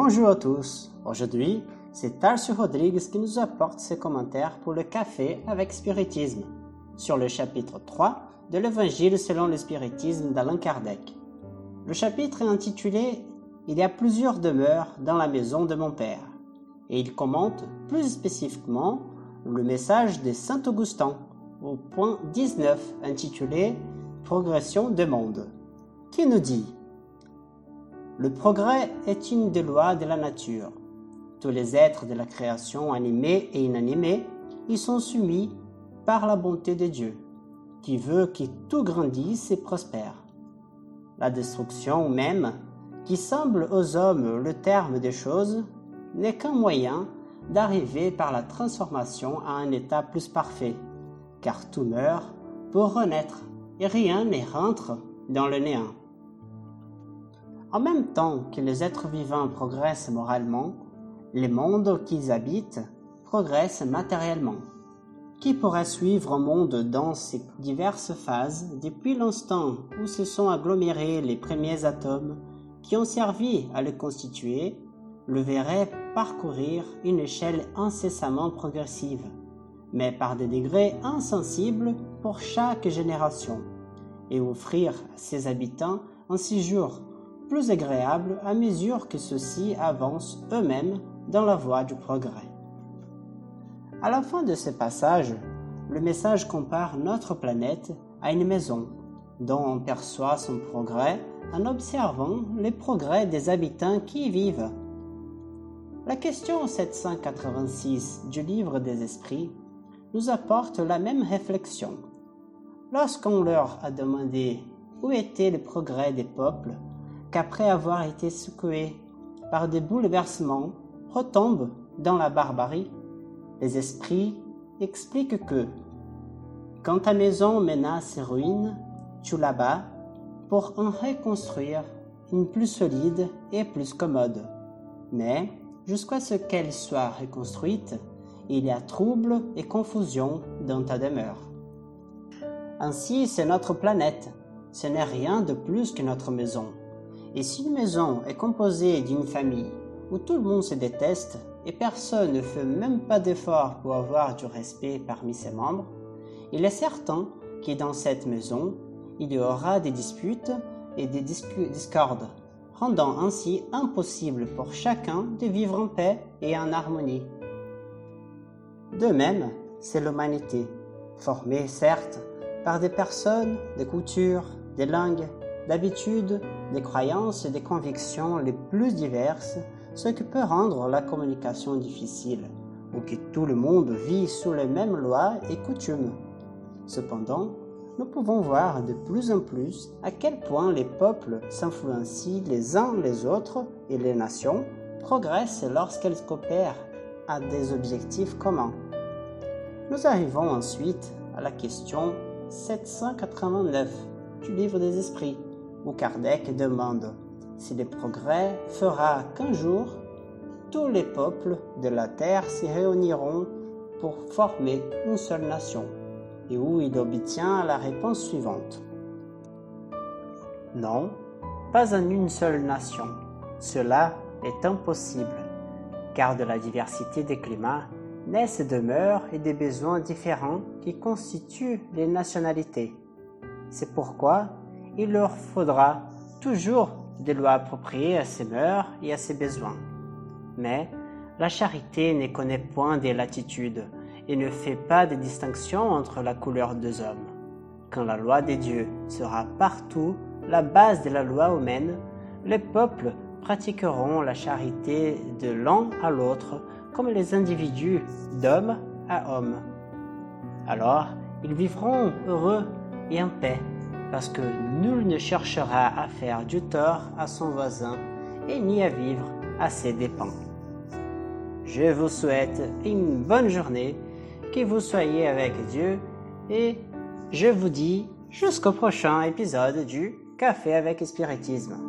Bonjour à tous. Aujourd'hui, c'est Tarso Rodrigues qui nous apporte ses commentaires pour le café avec spiritisme sur le chapitre 3 de l'Évangile selon le spiritisme d'Alain Kardec. Le chapitre est intitulé Il y a plusieurs demeures dans la maison de mon Père et il commente plus spécifiquement le message de Saint Augustin au point 19 intitulé Progression de monde qui nous dit Le progrès est une des lois de la nature. Tous les êtres de la création animés et inanimés y sont soumis par la bonté de Dieu, qui veut que tout grandisse et prospère. La destruction même, qui semble aux hommes le terme des choses, n'est qu'un moyen d'arriver par la transformation à un état plus parfait, car tout meurt pour renaître et rien ne rentre dans le néant. En même temps que les êtres vivants progressent moralement, les mondes qu'ils habitent progressent matériellement. Qui pourrait suivre un monde dans ses diverses phases depuis l'instant où se sont agglomérés les premiers atomes qui ont servi à le constituer, le verrait parcourir une échelle incessamment progressive, mais par des degrés insensibles pour chaque génération, et offrir à ses habitants un séjour plus agréable à mesure que ceux-ci avancent eux-mêmes dans la voie du progrès. À la fin de ce passage, le message compare notre planète à une maison dont on perçoit son progrès en observant les progrès des habitants qui y vivent. La question 786 du livre des esprits nous apporte la même réflexion. Lorsqu'on leur a demandé où était le progrès des peuples, qu'après avoir été secoués par des bouleversements, retombent dans la barbarie, les esprits expliquent que quand ta maison menace ses ruines, tu la bats pour en reconstruire une plus solide et plus commode. Mais, jusqu'à ce qu'elle soit reconstruite, il y a trouble et confusion dans ta demeure. Ainsi, c'est notre planète. Ce n'est rien de plus que notre maison. Et si une maison est composée d'une famille où tout le monde se déteste et personne ne fait même pas d'effort pour avoir du respect parmi ses membres, il est certain que dans cette maison, il y aura des disputes et des discordes, rendant ainsi impossible pour chacun de vivre en paix et en harmonie. De même, c'est l'humanité, formée certes par des personnes, des cultures, des langues, d'habitudes, des croyances et des convictions les plus diverses, ce qui peut rendre la communication difficile, ou que tout le monde vit sous les mêmes lois et coutumes. Cependant, nous pouvons voir de plus en plus à quel point les peuples s'influencient les uns les autres et les nations progressent lorsqu'elles coopèrent à des objectifs communs. Nous arrivons ensuite à la question 789 du livre des esprits où Kardec demande si le progrès fera qu'un jour, tous les peuples de la terre s'y réuniront pour former une seule nation, et où il obtient la réponse suivante. Non, pas en une seule nation. Cela est impossible, car de la diversité des climats naissent des mœurs et des besoins différents qui constituent les nationalités. C'est pourquoi il leur faudra toujours des lois appropriées à ses mœurs et à ses besoins. Mais la charité ne connaît point des latitudes et ne fait pas de distinction entre la couleur des hommes. Quand la loi des dieux sera partout la base de la loi humaine, les peuples pratiqueront la charité de l'un à l'autre comme les individus d'homme à homme. Alors, ils vivront heureux et en paix parce que nul ne cherchera à faire du tort à son voisin et ni à vivre à ses dépens. Je vous souhaite une bonne journée, que vous soyez avec Dieu et je vous dis jusqu'au prochain épisode du Café avec Spiritisme.